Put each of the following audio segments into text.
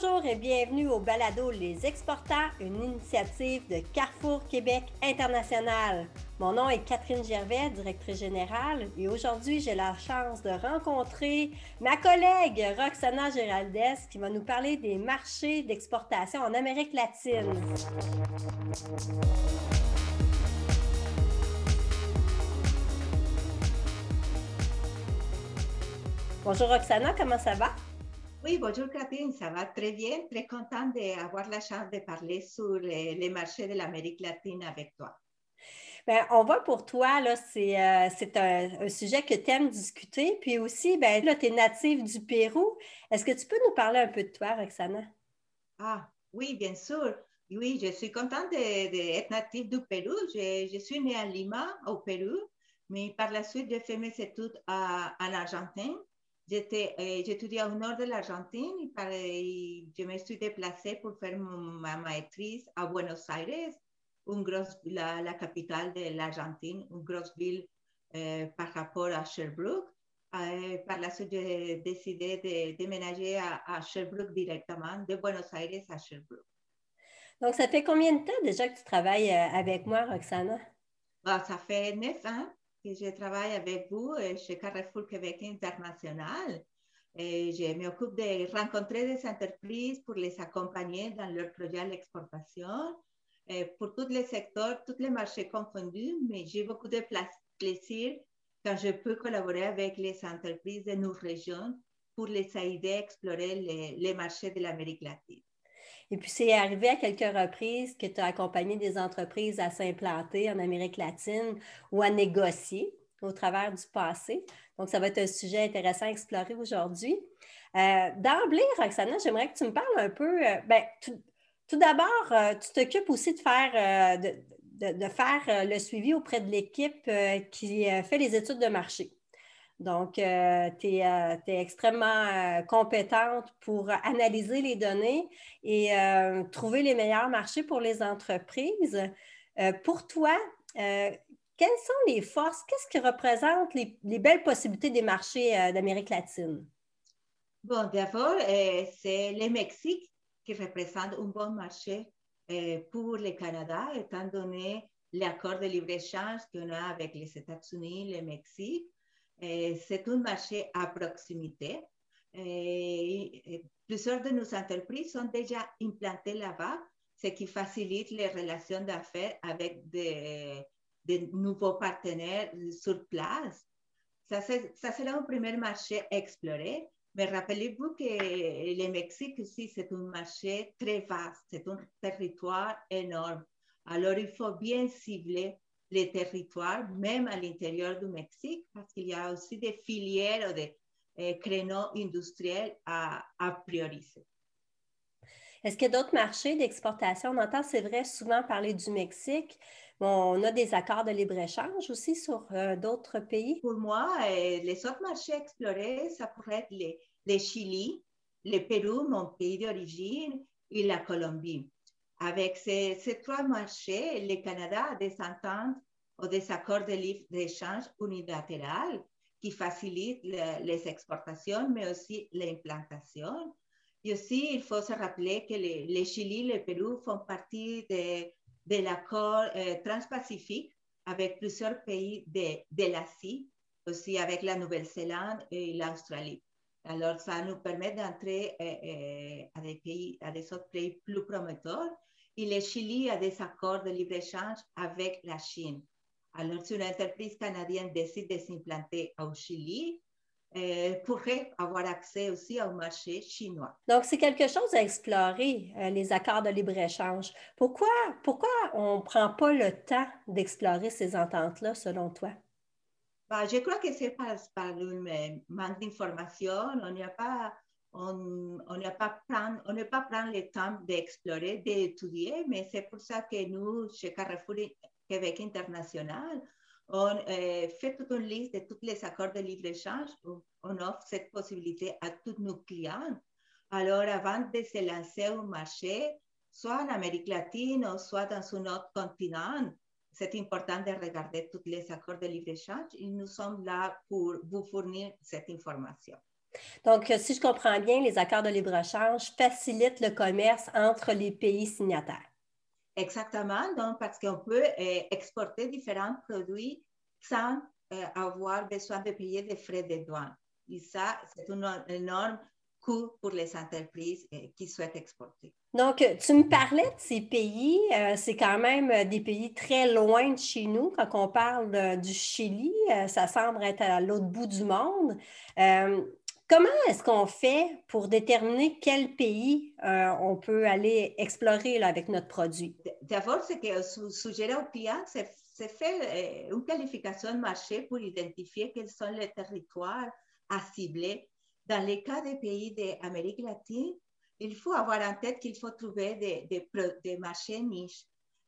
Bonjour et bienvenue au Balado Les Exportants, une initiative de Carrefour Québec International. Mon nom est Catherine Gervais, directrice générale, et aujourd'hui j'ai la chance de rencontrer ma collègue Roxana Géraldès qui va nous parler des marchés d'exportation en Amérique latine. Bonjour Roxana, comment ça va? Oui, bonjour Catherine, ça va très bien. Très contente d'avoir la chance de parler sur les, marchés de l'Amérique latine avec toi. Bien, on voit pour toi, là, c'est, euh, un, sujet que tu aimes discuter. Puis aussi, ben, là, tu es native du Pérou. Est-ce que tu peux nous parler un peu de toi, Roxana? Ah, oui, bien sûr. Oui, je suis contente d'être native du Pérou. Je, je, suis née à Lima, au Pérou, mais par la suite, j'ai fait mes études à, en Argentine. Eh, j'étudiais au nord de l'Argentine et, je me suis déplacée pour faire ma maîtrise à Buenos Aires, une grosse, la, la capitale de l'Argentine, une grosse ville eh, par rapport à Sherbrooke. Eh, par la suite, j'ai décidé de déménager à, à, Sherbrooke directement, de Buenos Aires à Sherbrooke. Donc, ça fait combien de temps déjà que tu travailles euh, avec moi, Roxana? Bah, ça fait neuf ans je travaille avec vous euh, chez Carrefour Québec International. Et je m'occupe de rencontrer des entreprises pour les accompagner dans leur projet d'exportation, euh, pour tous les secteurs, tous les marchés confondus, mais j'ai beaucoup de plaisir quand je peux collaborer avec les entreprises de nos régions pour les aider à explorer les marchés de l'Amérique latine. Et puis, c'est arrivé à quelques reprises que tu as accompagné des entreprises à s'implanter en Amérique latine ou à négocier au travers du passé. Donc, ça va être un sujet intéressant à explorer aujourd'hui. Euh, D'emblée, Roxana, j'aimerais que tu me parles un peu. Euh, ben, tout, d'abord, euh, tu t'occupes aussi de faire, de, de, faire le suivi auprès de l'équipe qui fait les études de marché. Donc, euh, tu es, euh, extrêmement euh, compétente pour analyser les données et trouver les meilleurs marchés pour les entreprises. pour toi, quelles sont les forces? Qu'est-ce qui représente les, belles possibilités des marchés d'Amérique latine? Bon, d'abord, c'est le Mexique qui représente un bon marché pour le Canada, étant donné l'accord de libre-échange qu'on a avec les États-Unis, le Mexique. Eh, c'est un marché à proximité. Eh, plusieurs de nos entreprises sont déjà implantées là-bas, ce qui facilite les relations d'affaires avec des, nouveaux partenaires sur place. Ça, ça sera un premier marché à explorer. Mais rappelez-vous que le Mexique aussi, c'est un marché très vaste, c'est un territoire énorme. Alors, il faut bien cibler les territoires, même à l'intérieur du Mexique, parce qu'il y a aussi des filières ou des euh, créneaux industriels à, à prioriser. Est-ce qu'il y a d'autres marchés d'exportation? On entend, c'est vrai, souvent parler du Mexique. on a des accords de libre-échange aussi sur euh, d'autres pays? Pour moi, euh, les autres marchés explorés, ça pourrait être les Chili, le Pérou, mon pays d'origine, et la Colombie. Avec ces, trois marchés, le Canada a des ententes ou des accords de livre d'échange unilatéral qui facilitent les exportations, mais aussi l'implantation. Et aussi, il faut se rappeler que le, Chili et le Pérou font partie de, l'accord euh, transpacifique avec plusieurs pays de l'Asie, aussi avec la Nouvelle-Zélande et l'Australie. Alors, ça nous permet d'entrer euh, euh, à des pays, à des autres pays plus prometteurs et le Chili a des accords de libre-échange avec la Chine. Alors, si une entreprise canadienne décide de s'implanter au Chili, euh, pourrait avoir accès aussi au marché chinois. Donc, c'est quelque chose à explorer, euh, les accords de libre-échange. Pourquoi, pourquoi on ne prend pas le temps d'explorer ces ententes-là, selon toi? Bah, je crois que c'est par, un manque d'information. On n'a pas on pas on pas prendre le temps d'explorer, d'étudier, mais c'est pour ça que nous, chez Carrefour Québec International, on euh, fait toute une liste de tous les accords de libre-échange. On offre cette possibilité à tous nos clients. Alors, avant de se lancer au marché, soit en Amérique latine soit dans un autre continent, c'est important de regarder tous les accords de libre-échange et nous sommes là pour vous fournir cette information. Donc, si je comprends bien, les accords de libre-échange facilitent le commerce entre les pays signataires. Exactement, donc parce qu'on peut euh, exporter différents produits sans euh, avoir besoin de payer des frais de douane. Et ça, c'est un énorme coût pour les entreprises euh, qui souhaitent exporter. Donc, tu me parlais de ces pays. c'est quand même des pays très loin de chez nous. Quand on parle du Chili, ça semble être à l'autre bout du monde. Comment est-ce qu'on fait pour déterminer quel pays euh, on peut aller explorer avec notre produit? D'abord, c'est que suggérer aux clients, c'est fait euh, une qualification de marché pour identifier quels sont les territoires à cibler. Dans les cas des pays d'Amérique latine, il faut avoir en tête qu'il faut trouver des, marchés niches.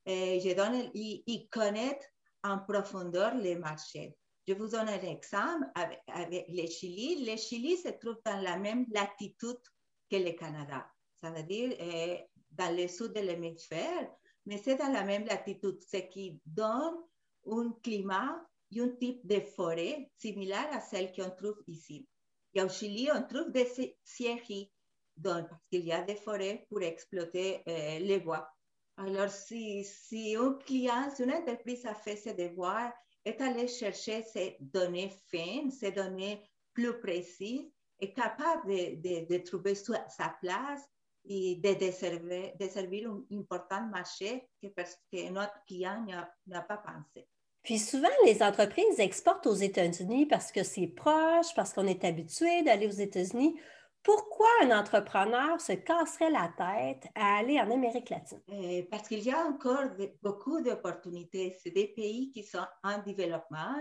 Euh, je donne, et connaître en profondeur les marchés. Je vous donne un exemple avec, avec le Chili. Le Chili se trouve dans la même latitude que le Canada, ça veut dire euh, dans le sud de l'hémisphère, mais c'est dans la même latitude, ce qui donne un climat et un type de forêt similaire à celle qu'on trouve ici. Et au Chili, on trouve des scieries, donc, parce qu'il y a des forêts pour exploiter euh, les bois. Alors, si, si un client, si une entreprise a fait ses devoirs est allé chercher ces données fines, ces données plus précises, est capable de, de, trouver sa place et de de servir un important marché que, que notre client n'a pas pensé. Puis souvent, les entreprises exportent aux États-Unis parce que c'est proche, parce qu'on est habitué d'aller aux États-Unis. Pourquoi un entrepreneur se casserait la tête à aller en Amérique latine? Euh, parce qu'il y a encore beaucoup d'opportunités. C'est des pays qui sont en développement.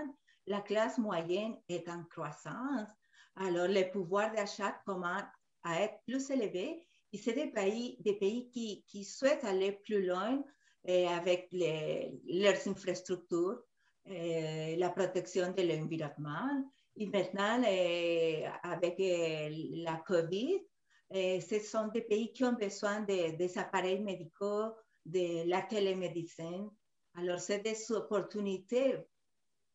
La classe moyenne est en croissance. Alors, le pouvoir d'achat commence à être plus élevé. Et c'est des pays, des pays qui, qui souhaitent aller plus loin euh, avec les, leurs infrastructures, la protection de l'environnement et maintenant, euh, avec euh, la COVID, euh, ce sont des pays qui ont besoin de, des appareils médicaux, de la télémédecine. Alors, c'est des opportunités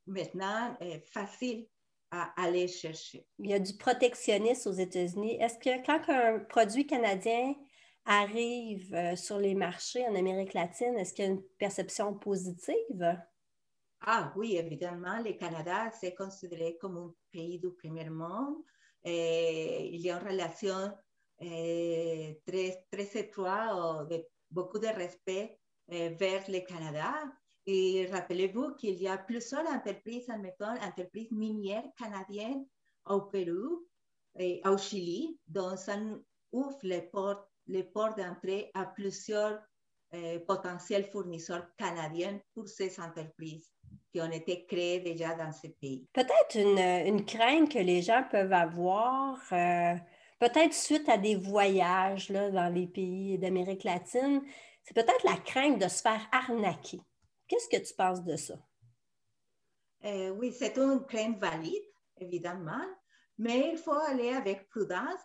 maintenant faciles à aller chercher. Il y a du protectionnisme aux États-Unis. Est-ce que quand un produit canadien arrive sur les marchés en Amérique latine, est-ce qu'il y a une perception positive? Ah oui, évidemment, le Canada, c'est considéré comme un pays du premier monde. il y a une relation eh, très, très étroite, de, beaucoup de respect eh, vers le Canada. Et rappelez-vous qu'il y a plusieurs entreprises, admettons, entreprises minières canadiennes au Pérou et au Chili, dont ça ouvre les portes, les d'entrée à plusieurs eh, potentiels fournisseurs canadiens pour ces entreprises qui ont été créés déjà dans ce pays. Peut-être une, une, crainte que les gens peuvent avoir, euh, peut-être suite à des voyages là, dans les pays d'Amérique latine, c'est peut-être la crainte de se faire arnaquer. Qu'est-ce que tu penses de ça? Euh, oui, c'est une crainte valide, évidemment, mais il faut aller avec prudence.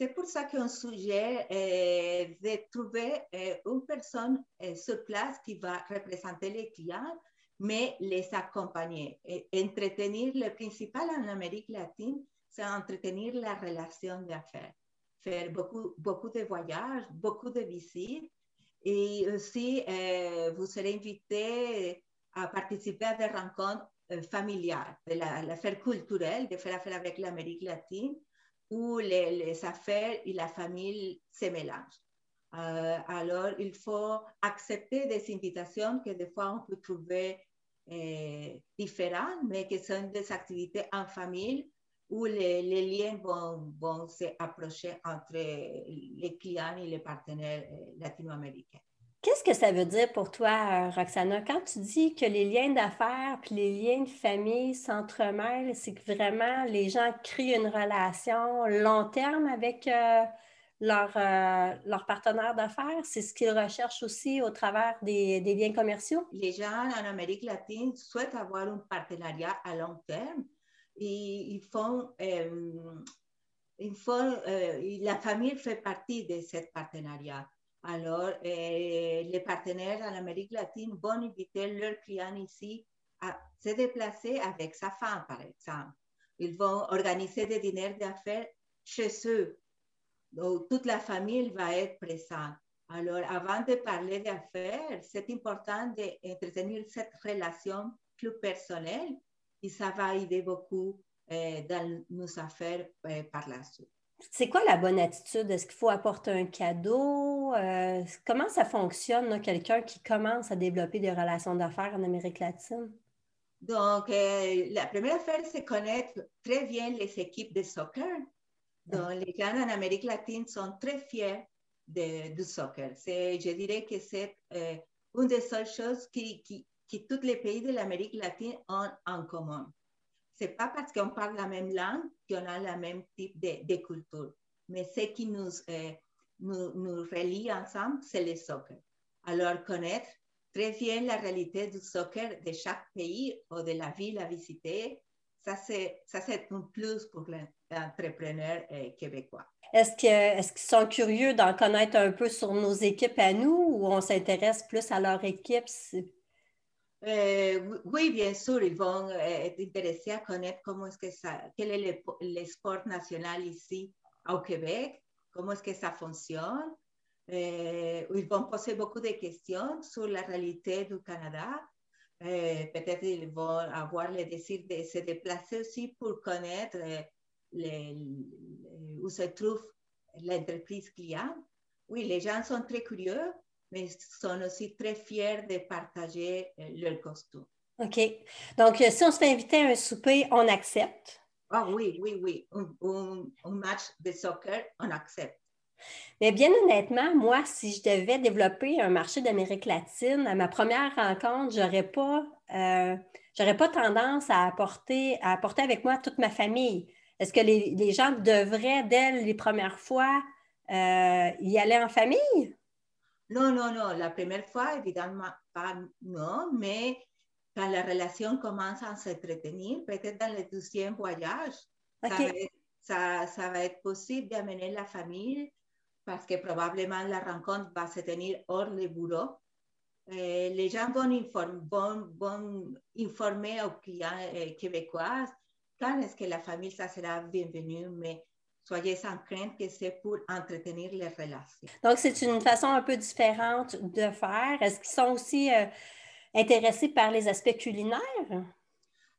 C'est pour ça qu'on suggère euh, de trouver une personne sur place qui va représenter les clients mais les accompagner. Et entretenir, le principal en Amérique latine, c'est entretenir la relation d'affaires. Faire beaucoup, beaucoup de voyages, beaucoup de visites. Et aussi, euh, vous serez invité à participer à des rencontres euh, familiales, de l'affaire culturelle, de faire affaire avec l'Amérique latine, où les, les, affaires et la famille se mélangent. Euh, alors, il faut accepter des invitations que des fois on peut trouver eh, différents, mais qui sont des activités en famille où les, liens vont, vont s'approcher entre les clients et les partenaires eh, latino-américains. Qu'est-ce que ça veut dire pour toi, Roxana, quand tu dis que les liens d'affaires puis les liens de famille s'entremêlent, c'est que vraiment les gens créent une relation long terme avec euh, leur, euh, leur partenaire d'affaires? C'est ce qu'ils recherchent aussi au travers des, des, liens commerciaux? Les gens en Amérique latine souhaitent avoir un partenariat à long terme et ils font, euh, ils font euh, la famille fait partie de ce partenariat. Alors, les partenaires en Amérique latine vont inviter leurs clients ici à se déplacer avec sa femme, par exemple. Ils vont organiser des dîners d'affaires chez eux. Donc, toute la famille va être présente. Alors, avant de parler d'affaires, c'est important d'entretenir cette relation plus personnelle et ça va aider beaucoup euh, dans nos affaires euh, par la suite. C'est quoi la bonne attitude? Est-ce qu'il faut apporter un cadeau? Euh, comment ça fonctionne, quelqu'un qui commence à développer des relations d'affaires en Amérique latine? Donc, la première affaire, c'est connaître très bien les équipes de soccer. Donc, les gens en Amérique latine sont très fiers du soccer. Je dirais que c'est une des seules choses qui, qui, qui tous les pays de l'Amérique latine ont en commun c'est pas parce qu'on parle la même langue qu'on a le même type de, de culture. Mais ce qui nous, euh, nous, nous, relie ensemble, c'est le soccer. Alors, connaître très bien la réalité du soccer de chaque pays ou de la ville à visiter, ça, c'est, ça, c'est un plus pour l'entrepreneur euh, québécois. Est-ce, que, est-ce qu'ils sont curieux d'en connaître un peu sur nos équipes à nous ou on s'intéresse plus à leur équipe? Euh, oui, bien sûr, ils vont euh, être intéressés à connaître comment est-ce que ça, quel est le, sport national ici au Québec, comment est-ce que ça fonctionne. Euh, ils vont poser beaucoup de questions sur la réalité du Canada. Peut-être ils vont avoir le désir de se déplacer aussi pour connaître où se trouve l'entreprise client. Oui, les gens sont très curieux mais sont aussi très fiers de partager euh, leur costume. OK. Donc, euh, si on se fait inviter à un souper, on accepte? Ah oui, oui, oui. Un, match de soccer, on accepte. Mais bien honnêtement, moi, si je devais développer un marché d'Amérique latine, à ma première rencontre, j'aurais pas, euh, pas tendance à apporter, à apporter avec moi toute ma famille. Est-ce que les, les, gens devraient, dès les premières fois, y aller en famille? Non, non, non. La première fois, évidemment, pas non, mais quand la relation commence à s'entretenir, peut-être dans le deuxième voyage, ça, va être, possible d'amener la famille parce que probablement la rencontre va se tenir hors le bureau. Euh, les gens vont, informer aux clients euh, québécois quand est-ce que la famille, ça sera bienvenue, mais soyez sans crainte que c'est pour entretenir les relations. Donc, c'est une façon un peu différente de faire. Est-ce qu'ils sont aussi euh, intéressés par les aspects culinaires?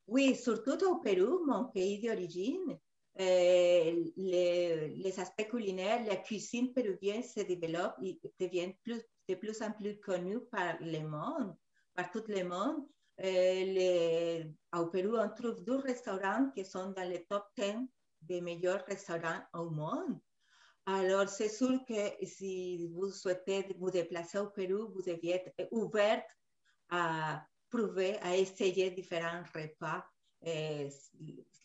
Oui, surtout au Pérou, mon pays d'origine. Euh, les, aspects culinaires, la cuisine péruvienne se développe et devient de plus en plus connue par le monde, par tout le monde. Euh, au Pérou, on trouve deux restaurants qui sont dans le top 10 des meilleurs restaurants au monde. Alors, c'est sûr que si vous souhaitez vous déplacer au Pérou, vous deviez être ouverte à prouver, à essayer différents repas.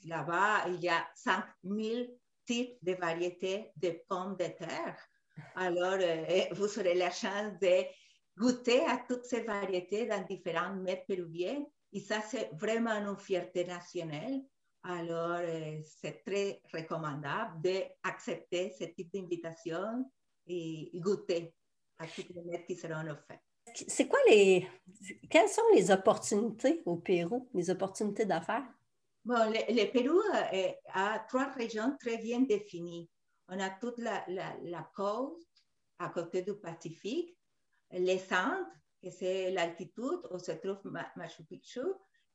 Là-bas, il y a 5000 types de variétés de pommes de terre. Alors, euh, vous aurez la chance de goûter à toutes ces variétés dans différents mets péruviens. Et ça, c'est vraiment une fierté nationale. Alors, euh, c'est très recommandable d'accepter ce type d'invitation et goûter à toutes les mets qui seront offertes. C'est quoi les. Quelles sont les opportunités au Pérou, les opportunités d'affaires? Bon, le, Pérou euh, a trois régions très bien définies. On a toute la, côte à côté du Pacifique, les centres, que c'est l'altitude où se trouve Machu Picchu,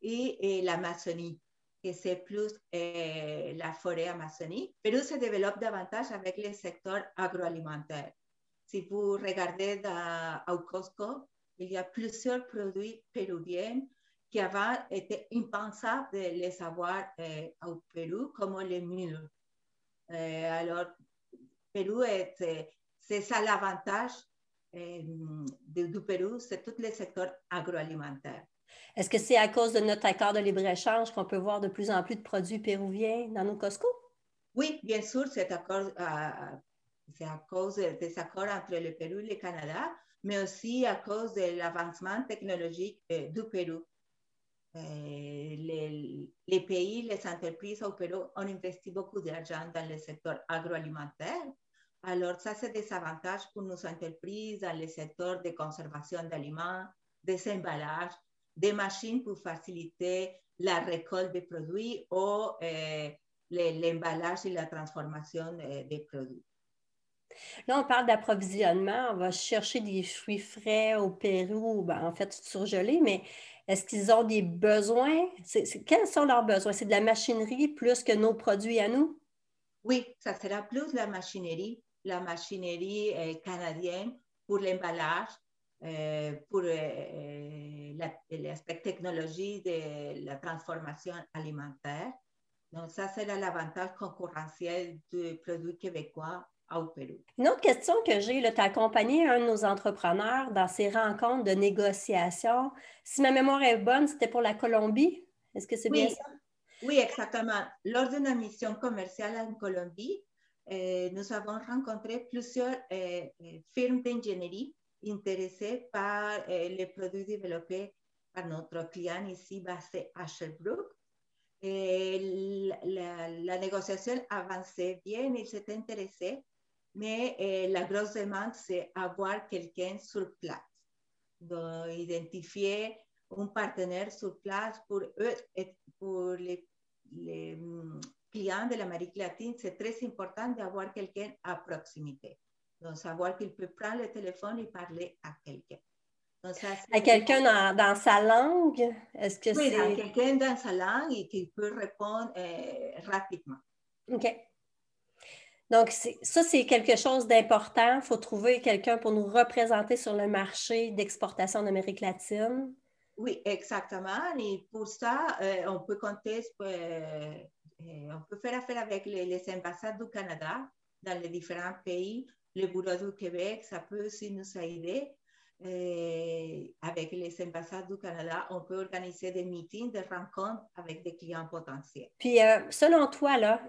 et l'Amazonie que c'est plus euh, la forêt amazonique. Pérou se développe davantage avec le secteur agroalimentaire. Si vous regardez dans, au Costco, il y a plusieurs produits péruviens qui avant étaient impensables de les avoir euh, au Pérou, comme les mûres. Euh, alors, Pérou, c'est ça l'avantage du Pérou, c'est tout le secteur agroalimentaire. Est-ce que c'est à cause de notre accord de libre-échange qu'on peut voir de plus en plus de produits péruviens dans nos Costco? Oui, bien sûr, c'est à, cause des accords entre le Pérou et le Canada, mais aussi à cause de l'avancement technologique euh, du Pérou. Euh, les, pays, les entreprises au Pérou ont investi beaucoup d'argent dans le secteur agroalimentaire. Alors, ça, c'est des avantages pour nos entreprises dans le secteur de conservation d'aliments, des emballages, des machines pour faciliter la récolte des produits ou euh, l'emballage et la transformation des produits. Là, on parle d'approvisionnement. On va chercher des fruits frais au Pérou, ben, en fait, surgelés, mais est-ce qu'ils ont des besoins? quels sont leurs besoins? C'est de la machinerie plus que nos produits à nous? Oui, ça sera plus la machinerie, la machinerie euh, canadienne pour l'emballage, euh, pour euh, l'aspect technologie de la transformation alimentaire. Donc, ça sera l'avantage concurrentiel du produit québécois. Une autre question que j'ai, tu as accompagné un de nos entrepreneurs dans ses rencontres de négociation. Si ma mémoire est bonne, c'était pour la Colombie. Est-ce que c'est bien ça? Oui, exactement. Lors d'une mission commerciale en Colombie, euh, nous avons rencontré plusieurs euh, euh, firmes d'ingénierie intéressées par les produits développés par notre client ici basé à Sherbrooke. Et la, la, négociation avançait bien, ils s'étaient intéressés mais eh, la grosse demande, c'est avoir quelqu'un sur place. Donc, identifier un partenaire sur place pour eux et pour les, les mm, clients de l'Amérique latine, c'est très important d'avoir quelqu'un à proximité. Donc, savoir qu'il peut prendre le téléphone et parler à quelqu'un. à quelqu'un dans, dans, sa langue? Est-ce que oui, c'est... quelqu'un dans sa langue et qui peut répondre eh, rapidement. OK. Donc, ça, c'est quelque chose d'important. Il faut trouver quelqu'un pour nous représenter sur le marché d'exportation d'Amérique latine. Oui, exactement. Et pour ça, euh, on peut compter, euh, on peut faire affaire avec les, ambassades du Canada dans les différents pays. Le Bureau du Québec, ça peut aussi nous aider. Euh, avec les ambassades du Canada, on peut organiser des meetings, des rencontres avec des clients potentiels. Puis, selon toi, là,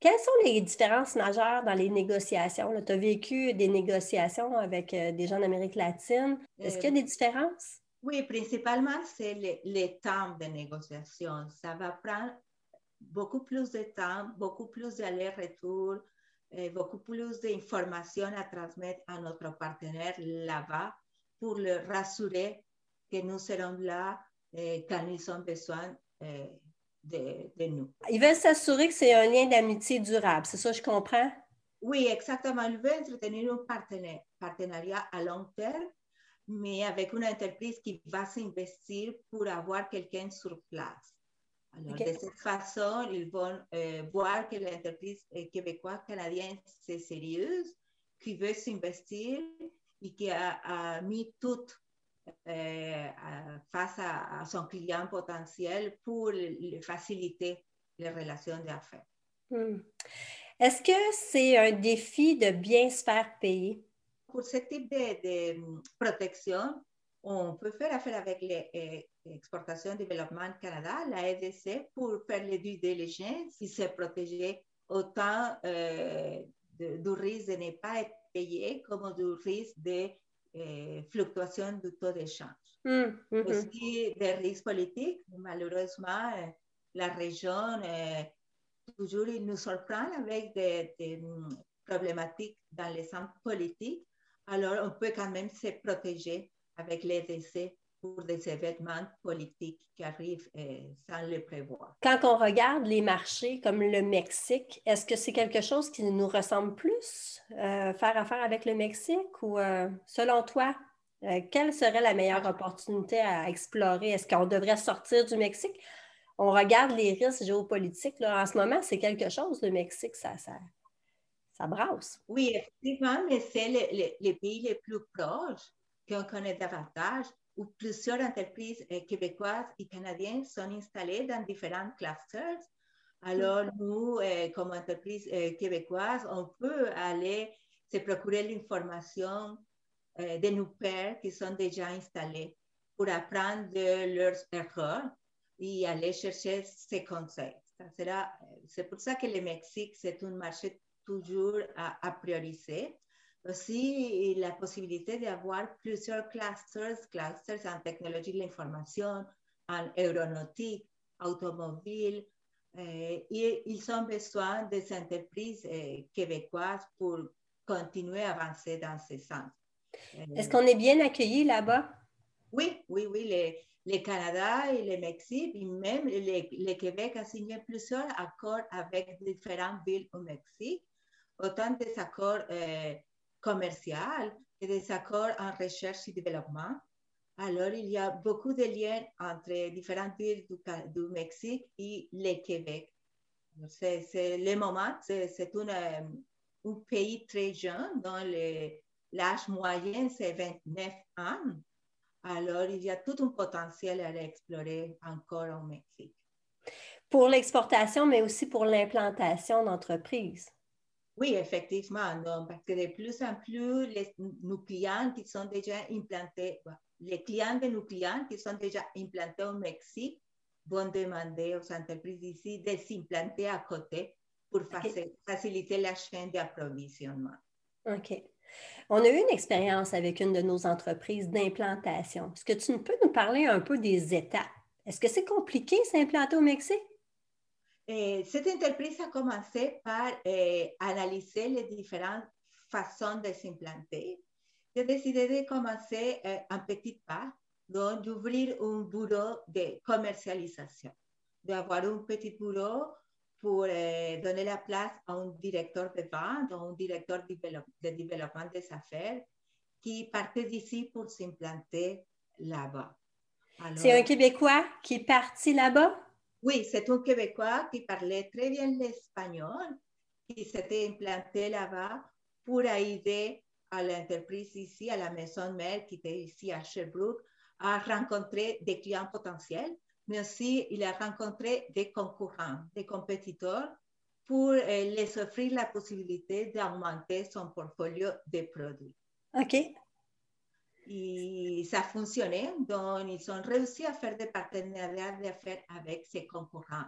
quelles sont les différences majeures dans les négociations? Tu as vécu des négociations avec euh, des gens d'Amérique latine. Est-ce qu'il y a des différences? Oui, principalement, c'est le, temps de négociation. Ça va prendre beaucoup plus de temps, beaucoup plus d'aller-retour, euh, beaucoup plus d'informations à transmettre à notre partenaire là-bas pour le rassurer que nous serons là euh, quand ils ont besoin de, nous. Ils veulent s'assurer que c'est un lien d'amitié durable, c'est ça, je comprends? Oui, exactement. Ils veulent entretenir un partenariat à long terme, mais avec une entreprise qui va s'investir pour avoir quelqu'un sur place. Alors, de cette façon, ils vont euh, voir que l'entreprise euh, québécoise, canadienne, c'est sérieuse, qui veut s'investir et qui a, a mis toute face à, son client potentiel pour faciliter les relations d'affaires. Hmm. Est-ce que c'est un défi de bien se faire payer? Pour ce type de, protection, on peut faire affaire avec l'exportation et développement Canada, la EDC, pour faire les due diligence et se protéger autant euh, du risque de ne pas être payé comme du risque de eh, fluctuations du taux d'échange. Mm, mm, Aussi des risques politiques. Malheureusement, eh, la région, eh, toujours, il nous surprend avec des, mm, problématiques dans les centres politiques. Alors, on peut quand même se protéger avec les décès pour des événements politiques qui arrivent sans le prévoir. Quand on regarde les marchés comme le Mexique, est-ce que c'est quelque chose qui nous ressemble plus, euh, faire affaire avec le Mexique ou euh, selon toi, euh, quelle serait la meilleure opportunité à explorer? Est-ce qu'on devrait sortir du Mexique? On regarde les risques géopolitiques. Là. En ce moment, c'est quelque chose, le Mexique, ça, ça, ça brasse. Oui, effectivement, mais c'est les pays les plus proches qu'on connaît davantage où plusieurs entreprises euh, québécoises et canadiennes sont installées dans différents clusters. Alors, nous, euh, comme entreprise euh, québécoise, on peut aller se procurer l'information de nos pairs qui sont déjà installés pour apprendre de leurs erreurs et aller chercher ces conseils. C'est pour ça que le Mexique, c'est un marché toujours à, à prioriser aussi la possibilité d'avoir plusieurs clusters, clusters en technologie de l'information, en aéronautique, automobile, et eh, ils ont besoin des entreprises eh, québécoises pour continuer à avancer dans ce sens. Est-ce qu'on est bien accueilli là-bas? Oui, oui, oui. Le Canada et le Mexique, et même le, Québec a signé plusieurs accords avec différentes villes au Mexique, autant des accords commerciaux que des accords en recherche et développement. Alors, il y a beaucoup de liens entre différentes villes du, du Mexique et le Québec. C'est le moment, c'est un pays très jeune dont l'âge moyen c'est 29 ans. Alors, il y a tout un potentiel à explorer encore au Mexique. Pour l'exportation, mais aussi pour l'implantation d'entreprises. Oui, effectivement, parce que de plus en plus, les, nos clients qui sont déjà implantés, les clients de nos clients qui sont déjà implantés au Mexique vont demander aux entreprises ici de s'implanter à côté pour faciliter la chaîne d'approvisionnement. OK. On a eu une expérience avec une de nos entreprises d'implantation. Est-ce que tu peux nous parler un peu des étapes? Est-ce que c'est compliqué s'implanter au Mexique? Eh, cette entreprise a commencé par eh, analyser les différentes façons de s'implanter. J'ai décidé de commencer eh, en petit pas, donc d'ouvrir un bureau de commercialisation, d'avoir un petit bureau pour euh, donner la place à un directeur de vente, un directeur de développement des affaires qui partait d'ici pour s'implanter là-bas. C'est un Québécois qui est parti là-bas? Oui, c'est un Québécois qui parlait très bien l'espagnol, qui s'était implanté là-bas pour aider à l'entreprise ici, à la maison mère qui était ici à Sherbrooke, à rencontrer des clients potentiels mais aussi il a rencontré des concurrents, des compétiteurs pour euh, les offrir la possibilité d'augmenter son portfolio de produits. OK. Et ça a fonctionné, donc ils ont réussi à faire des partenariats d'affaires avec ses concurrents.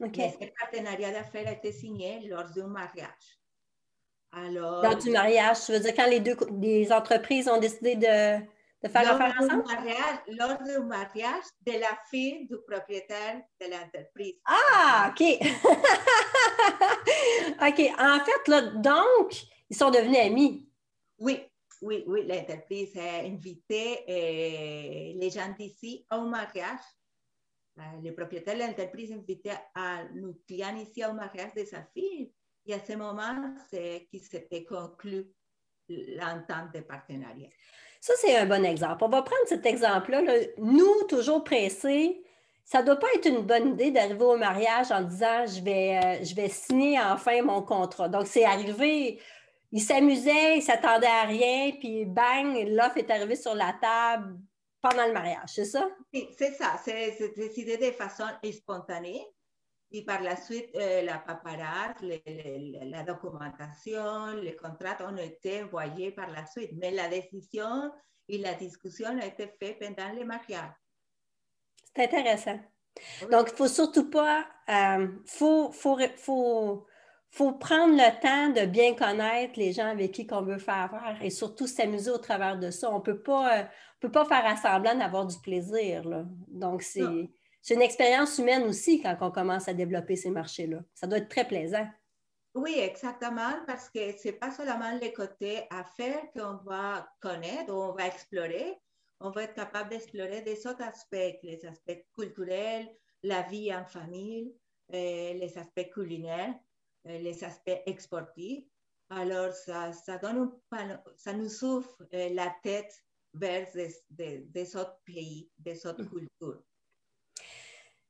OK. Mais ce partenariat d'affaires a été signé lors d'un mariage. Alors, lors du mariage, tu veux dire quand les deux les entreprises ont décidé de de faire l'affaire ensemble? Mariage, lors du mariage de la fille du propriétaire de l'entreprise. Ah, OK. OK. En fait, là, donc, ils sont devenus amis. Oui, oui, oui. L'entreprise a invité euh, les gens d'ici au mariage. Euh, le propriétaire de l'entreprise invitait à nos clients ici au mariage de sa fille. Et à ce moment, c'est qui s'était conclu l'entente de partenariat. Ça, c'est un bon exemple. On va prendre cet exemple-là. Nous, toujours pressés, ça ne doit pas être une bonne idée d'arriver au mariage en disant je vais, euh, je vais signer enfin mon contrat. Donc, c'est arrivé, il s'amusait, il s'attendait à rien, puis bang, l'offre est arrivée sur la table pendant le mariage, c'est ça? Oui, c'est ça. C'est décidé de façon spontanée. Et par la suite, euh, la paparazzi, la documentation, les contrats ont été envoyés par la suite. Mais la décision et la discussion ont été faites pendant le mariage. C'est intéressant. Donc, il ne faut surtout pas, euh, faut, faut, faut, faut, prendre le temps de bien connaître les gens avec qui on veut faire affaire et surtout s'amuser au travers de ça. On ne peut pas, faire assemblant d'avoir du plaisir. Là. Donc, c'est une expérience humaine aussi quand on commence à développer ces marchés-là. Ça doit être très plaisant. Oui, exactement, parce que ce n'est pas seulement les côtés affaires qu'on va connaître, on va explorer. On va être capable d'explorer des autres aspects, les aspects culturels, la vie en famille, euh, les aspects culinaires, euh, les aspects exportifs. Alors, ça, ça, donne ça nous ouvre euh, la tête vers des, autres pays, des autres mm. cultures.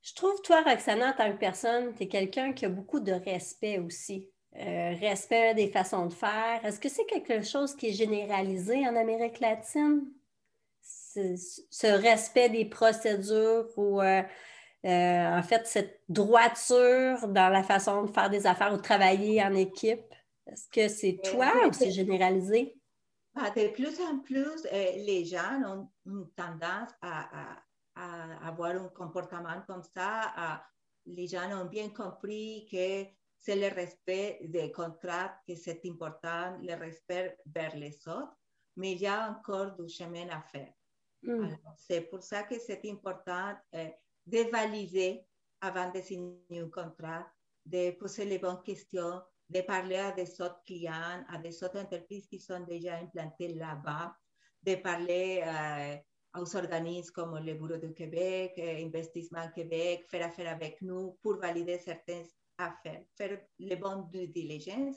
Je trouve, toi, Roxana, en tant que personne, tu es quelqu'un qui a beaucoup de respect aussi. Euh, respect des façons de faire. Est-ce que c'est quelque chose qui est généralisé en Amérique latine? Ce, respect des procédures ou euh, euh, en fait cette droiture dans la façon de faire des affaires ou de travailler en équipe? Est-ce que c'est toi ou c'est généralisé? Ah, de plus en plus, les gens ont une tendance à à avoir un comportement comme ça. les gens ont bien compris que c'est le respect des contrats que c'est important, le respect vers les autres, mais il y a encore du chemin à faire. Mm. C'est pour ça que c'est important euh, de valider avant de signer un contrat, de poser les bonnes questions, de parler à des autres clients, à des autres entreprises qui sont déjà implantées là-bas, de parler euh, aux organismes comme le Bureau de Québec, Investissement Québec, faire affaire avec nous pour valider certaines affaires, faire les bonnes due diligence.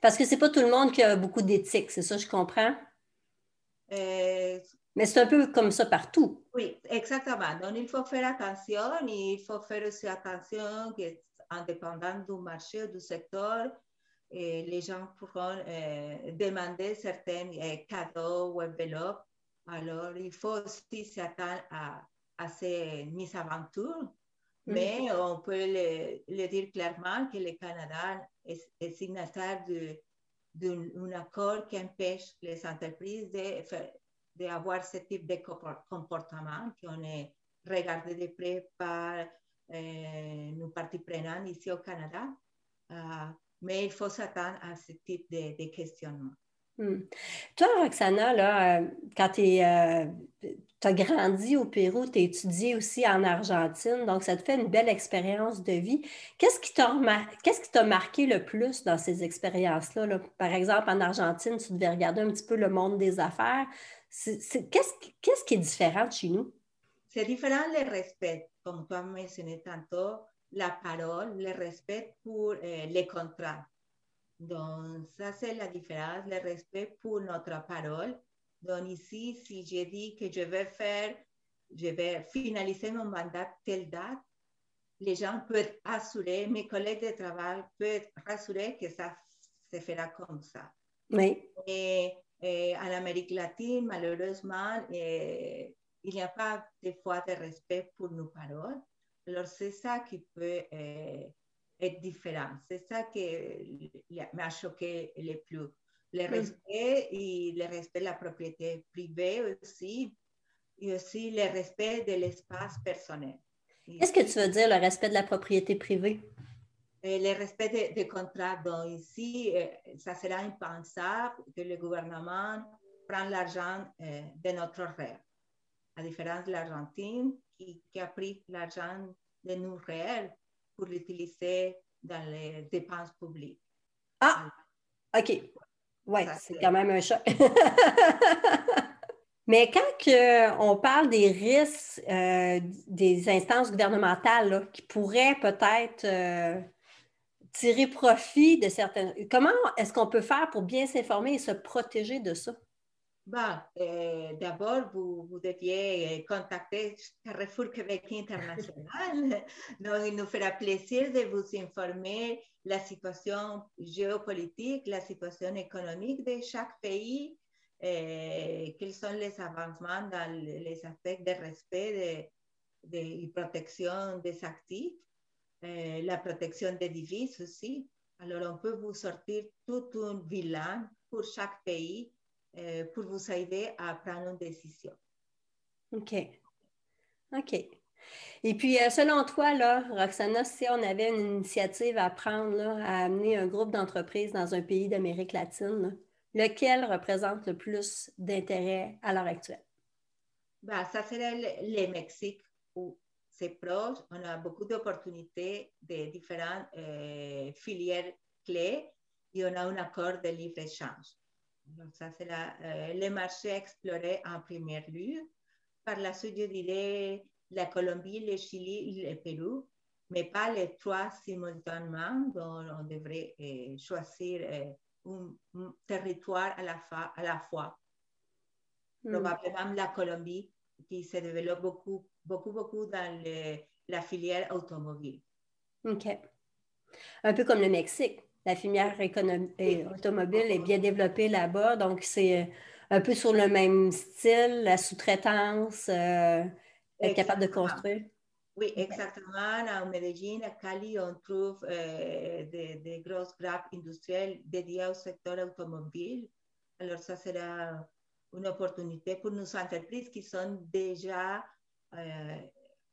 Parce que ce n'est pas tout le monde qui a beaucoup d'éthique, c'est ça, je comprends? Euh, Mais c'est un peu comme ça partout. Oui, exactement. Donc, il faut faire attention, il faut faire aussi attention qu'en dépendant du marché, du secteur, et les gens pourront euh, demander certains euh, cadeaux ou enveloppes. Alors, il faut aussi s'attendre à, à, ces mises aventures, mm. mais on peut le, dire clairement que le Canada est, signataire d'un accord qui empêche les entreprises d'avoir ce type de comportement qu'on est regardé de près par euh, nos parties prenantes ici au Canada. Euh, mais il faut s'attendre à ce type de, questionnement. Hmm. Toi, Roxana, là, euh, quand tu as grandi au Pérou, tu as étudié aussi en Argentine, donc ça te fait une belle expérience de vie. Qu'est-ce qui t'a marqué le plus dans ces expériences-là? Par exemple, en Argentine, tu devais regarder un petit peu le monde des affaires. Qu'est-ce qui est différent de chez nous? C'est différent le respect, comme tu as mentionné tantôt la parole, le respect pour euh, les contrats. Donc, ça, c'est la différence, le respect pour notre parole. Donc, ici, si je dis que je vais faire, je vais finaliser mon mandat telle date, les gens peuvent assurer, mes collègues de travail peuvent rassurer que ça se fera comme ça. Oui. Et, en Amérique latine, malheureusement, il n'y a pas de fois de respect pour nos paroles. Alors, c'est ça qui peut être différent. C'est ça qui m'a choqué le plus. Le respect et le respect de la propriété privée aussi, et aussi le respect de l'espace personnel. Qu'est-ce que tu veux dire, le respect de la propriété privée? Et le respect des contrats. Donc, ici, euh, ça sera impensable que le gouvernement prenne l'argent euh, de notre rêve. À différence de l'Argentine, qui, a pris l'argent de nous réels pour l'utiliser dans les dépenses publiques. Ah, OK. Oui, c'est quand même un choc. Mais quand on parle des risques euh, des instances gouvernementales qui pourraient peut-être euh, tirer profit de certaines... Comment est-ce qu'on peut faire pour bien s'informer et se protéger de ça? Bah, euh, d'abord, vous, vous, deviez euh, contacter Carrefour Québec International. Donc, il nous fera plaisir de vous informer la situation géopolitique, la situation économique de chaque pays, euh, quels sont les avancements dans les aspects de respect de, de, protection des actifs, la protection des devises aussi. Alors, on peut vous sortir tout un bilan pour chaque pays euh, pour vous aider à prendre une décision. OK. OK. Et puis, euh, selon toi, là, Roxana, si on avait une initiative à prendre, à amener un groupe d'entreprises dans un pays d'Amérique latine, lequel représente le plus d'intérêt à l'heure actuelle? Ben, ça serait le, Mexique où c'est proche. On a beaucoup d'opportunités de différentes euh, filières clés et on a un accord de libre-échange. Donc, ça, c'est euh, le marché exploré en premier lieu. Par la suite, je dirais la Colombie, le Chili le Pérou, mais pas les trois simultanément. Donc, on devrait euh, choisir un, territoire à la, à la fois. Hmm. Probablement la Colombie, qui se développe beaucoup, beaucoup, beaucoup dans la filière automobile. OK. Un peu comme le Mexique la filière automobile est bien développée là-bas. Donc, c'est euh, un peu sur le même style, la sous-traitance, euh, être capable de construire. Oui, exactement. À Medellín, à Cali, on trouve euh, des, grosses grappes industrielles dédiées au secteur automobile. Alors, ça sera une opportunité pour nos entreprises qui sont déjà,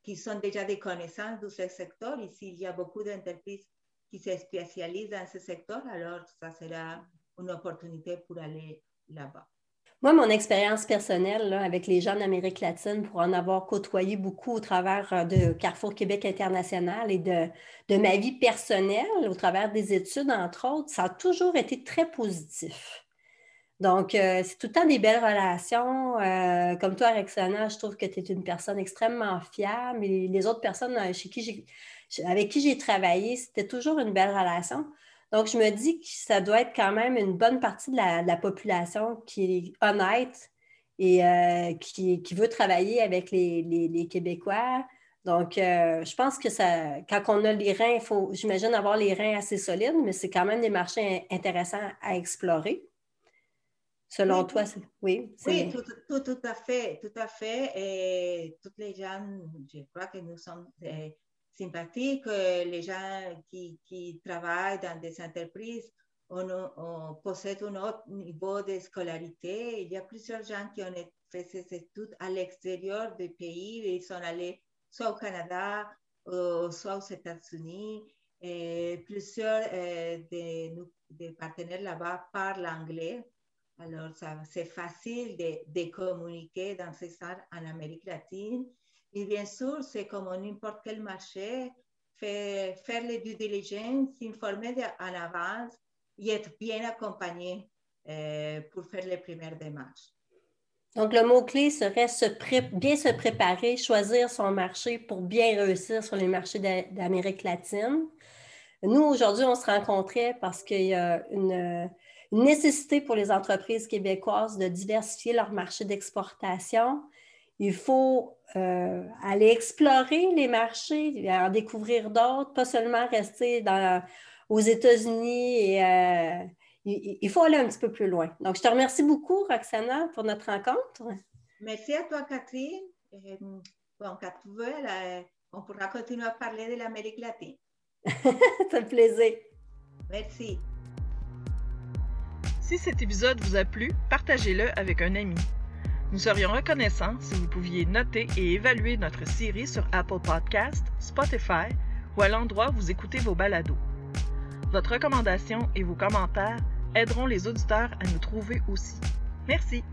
qui sont déjà des connaissances de ce secteur. Ici, il y a beaucoup d'entreprises qui se spécialise dans ce secteur, alors ça sera une opportunité pour aller là-bas. Moi, mon expérience personnelle avec les gens d'Amérique latine, pour en avoir côtoyé beaucoup au travers euh, de Carrefour Québec International et de, de ma vie personnelle, au travers des études, entre autres, ça a toujours été très positif. Donc, euh, c'est tout le temps des belles relations. Euh, comme toi, Rexana, je trouve que tu es une personne extrêmement fiable. Et les autres personnes chez qui avec qui j'ai travaillé, c'était toujours une belle relation. Donc, je me dis que ça doit être quand même une bonne partie de la, population qui est honnête et qui, veut travailler avec les Québécois, donc, euh, je pense que ça, quand on a les reins, il faut, j'imagine, avoir les reins assez solides, mais c'est quand même des marchés intéressants à explorer. Selon toi, oui. Oui, tout, à fait, tout à fait. Et tous les gens, je crois que nous sommes euh, sympathiques. Euh, les gens qui, travaillent dans des entreprises, on, on, possède un autre niveau de scolarité. Il y a plusieurs gens qui ont fait ces études à l'extérieur du pays ils sont allés soit au Canada, soit aux États-Unis. plusieurs euh, des, partenaires là-bas parlent anglais. Alors, c'est facile de, communiquer dans ces salles en Amérique latine. Et bien sûr, c'est comme n'importe quel marché, faire, faire les due diligence, s'informer en avance et être bien accompagné euh, pour faire les premières démarches. Donc, le mot-clé serait se bien se préparer, choisir son marché pour bien réussir sur les marchés d'Amérique latine. Nous, aujourd'hui, on se rencontrait parce qu'il y a une, nécessité pour les entreprises québécoises de diversifier leur marché d'exportation. Il faut euh, aller explorer les marchés, en découvrir d'autres, pas seulement rester dans, aux États-Unis et euh, il, faut aller un petit peu plus loin. Donc, je te remercie beaucoup, Roxana, pour notre rencontre. Merci à toi, Catherine. Euh, bon, quand tu veux, on pourra continuer à parler de l'Amérique latine. C'est un plaisir. Merci. Si cet épisode vous a plu, partagez-le avec un ami. Nous serions reconnaissants si vous pouviez noter et évaluer notre série sur Apple Podcast, Spotify ou à l'endroit où vous écoutez vos balados. Votre recommandation et vos commentaires aideront les auditeurs à nous trouver aussi. Merci.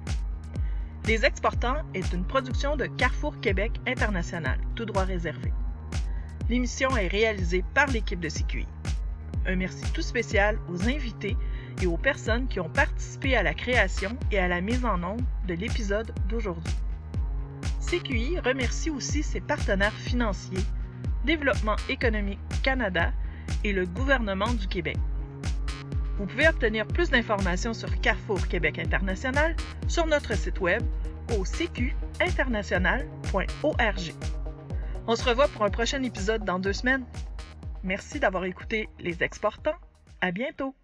Les Exportants est une production de Carrefour Québec International, tout droit réservé. L'émission est réalisée par l'équipe de CQI. Un merci tout spécial aux invités et aux personnes qui ont participé à la création et à la mise en ombre de l'épisode d'aujourd'hui. CQI remercie aussi ses partenaires financiers, Développement économique Canada et le gouvernement du Québec. Vous pouvez obtenir plus d'informations sur Carrefour Québec International sur notre site web au cqinternational.org. On se revoit pour un prochain épisode dans deux semaines. Merci d'avoir écouté Les Exportants. À bientôt!